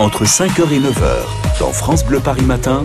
entre 5h et 9h, dans France Bleu Paris Matin.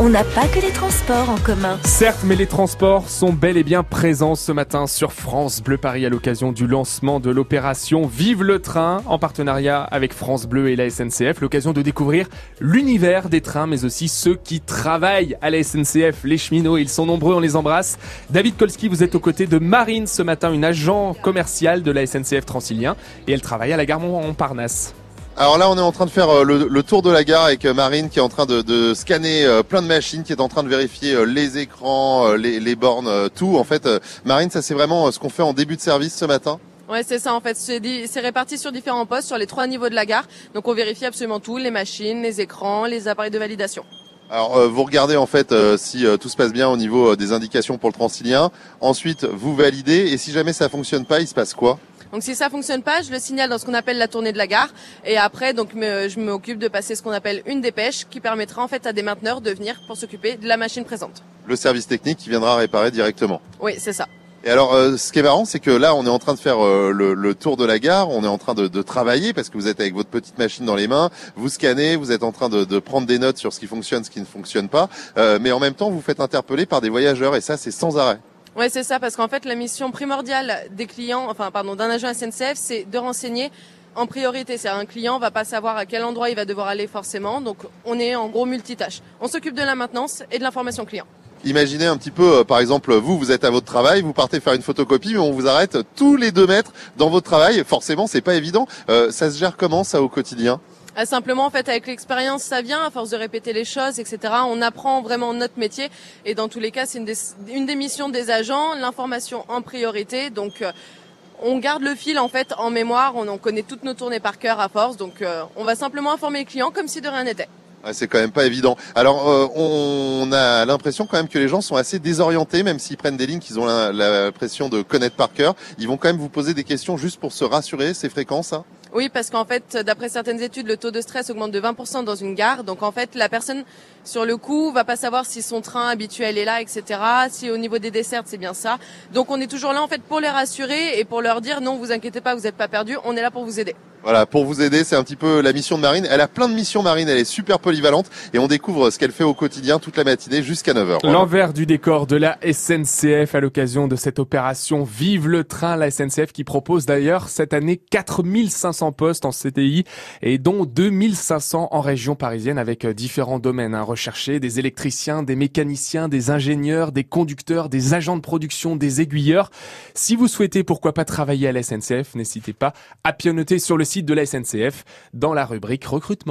On n'a pas que les transports en commun. Certes, mais les transports sont bel et bien présents ce matin sur France Bleu Paris à l'occasion du lancement de l'opération Vive le train en partenariat avec France Bleu et la SNCF. L'occasion de découvrir l'univers des trains, mais aussi ceux qui travaillent à la SNCF, les cheminots. Ils sont nombreux, on les embrasse. David Kolski, vous êtes aux côtés de Marine ce matin, une agent commerciale de la SNCF Transilien, et elle travaille à la gare Montparnasse. Alors là, on est en train de faire euh, le, tour de la gare avec euh, Marine qui est en train de, scanner euh, plein de machines, qui est en train de vérifier les écrans, les, bornes, tout. En fait, Marine, ça c'est vraiment ce qu'on fait en début de service ce matin. Ouais, c'est ça en fait. C'est réparti sur différents postes sur les trois niveaux de la gare. Donc on vérifie absolument tout, les machines, les écrans, les appareils de validation. Alors vous regardez en fait si tout se passe bien au niveau des indications pour le Transilien. Ensuite, vous validez et si jamais ça fonctionne pas, il se passe quoi? Donc si ça fonctionne pas, je le signale dans ce qu'on appelle la tournée de la gare et après donc je m'occupe de passer ce qu'on appelle une dépêche qui permettra en fait à des mainteneurs de venir pour s'occuper de la machine présente. Le service technique qui viendra réparer directement. Oui, c'est ça. Et alors, euh, ce qui est marrant, c'est que là, on est en train de faire euh, le, tour de la gare, on est en train de, travailler parce que vous êtes avec votre petite machine dans les mains, vous scannez, vous êtes en train de, prendre des notes sur ce qui fonctionne, ce qui ne fonctionne pas, euh, mais en même temps, vous faites interpeller par des voyageurs et ça, c'est sans arrêt. Ouais, c'est ça, parce qu'en fait, la mission primordiale des clients, enfin, pardon, d'un agent SNCF, c'est de renseigner en priorité. C'est un client va pas savoir à quel endroit il va devoir aller forcément, donc on est en gros multitâche. On s'occupe de la maintenance et de l'information client. Imaginez un petit peu, euh, par exemple, vous, vous êtes à votre travail, vous partez faire une photocopie, mais on vous arrête tous les deux mètres dans votre travail. Forcément, c'est pas évident. Euh, ça se gère comment ça au quotidien? Simplement, en fait, avec l'expérience, ça vient, à force de répéter les choses, etc. On apprend vraiment notre métier. Et dans tous les cas, c'est une des, une des missions des agents, l'information en priorité. Donc, euh, on garde le fil, en fait, en mémoire. On, connaît toutes nos tournées par cœur à force. Donc, euh, on va simplement informer le client comme si de rien n'était. c'est quand même pas évident. Alors, euh, on a l'impression quand même que les gens sont assez désorientés, même s'ils prennent des lignes qu'ils ont l'impression de connaître par cœur. Ils vont quand même vous poser des questions juste pour se rassurer. C'est fréquent, ça? Oui, parce qu'en fait, d'après certaines études, le taux de stress augmente de 20% dans une gare. Donc en fait, la personne, sur le coup, va pas savoir si son train habituel est là, etc. Si au niveau des dessertes, c'est bien ça. Donc on est toujours là en fait pour les rassurer et pour leur dire non, vous inquiétez pas, vous n'êtes pas perdu. On est là pour vous aider. Voilà, pour vous aider, c'est un petit peu la mission de Marine. Elle a plein de missions, Marine. Elle est super polyvalente et on découvre ce qu'elle fait au quotidien toute la matinée jusqu'à 9h. L'envers du décor de la SNCF à l'occasion de cette opération Vive le train, la SNCF qui propose d'ailleurs cette année 4500 postes en CTI et dont 2500 en région parisienne avec euh, différents domaines hein, recherchés, des électriciens, des mécaniciens, des ingénieurs, des conducteurs, des agents de production, des aiguilleurs. Si vous souhaitez pourquoi pas travailler à la SNCF, n'hésitez pas à pianoter sur le site de la SNCF dans la rubrique recrutement.